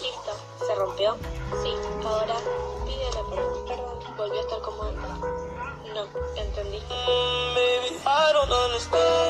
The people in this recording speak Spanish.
Listo, se rompió. Sí, ahora pídele perdón. Perdón, volvió a estar como antes. No, entendí. Baby, I don't understand.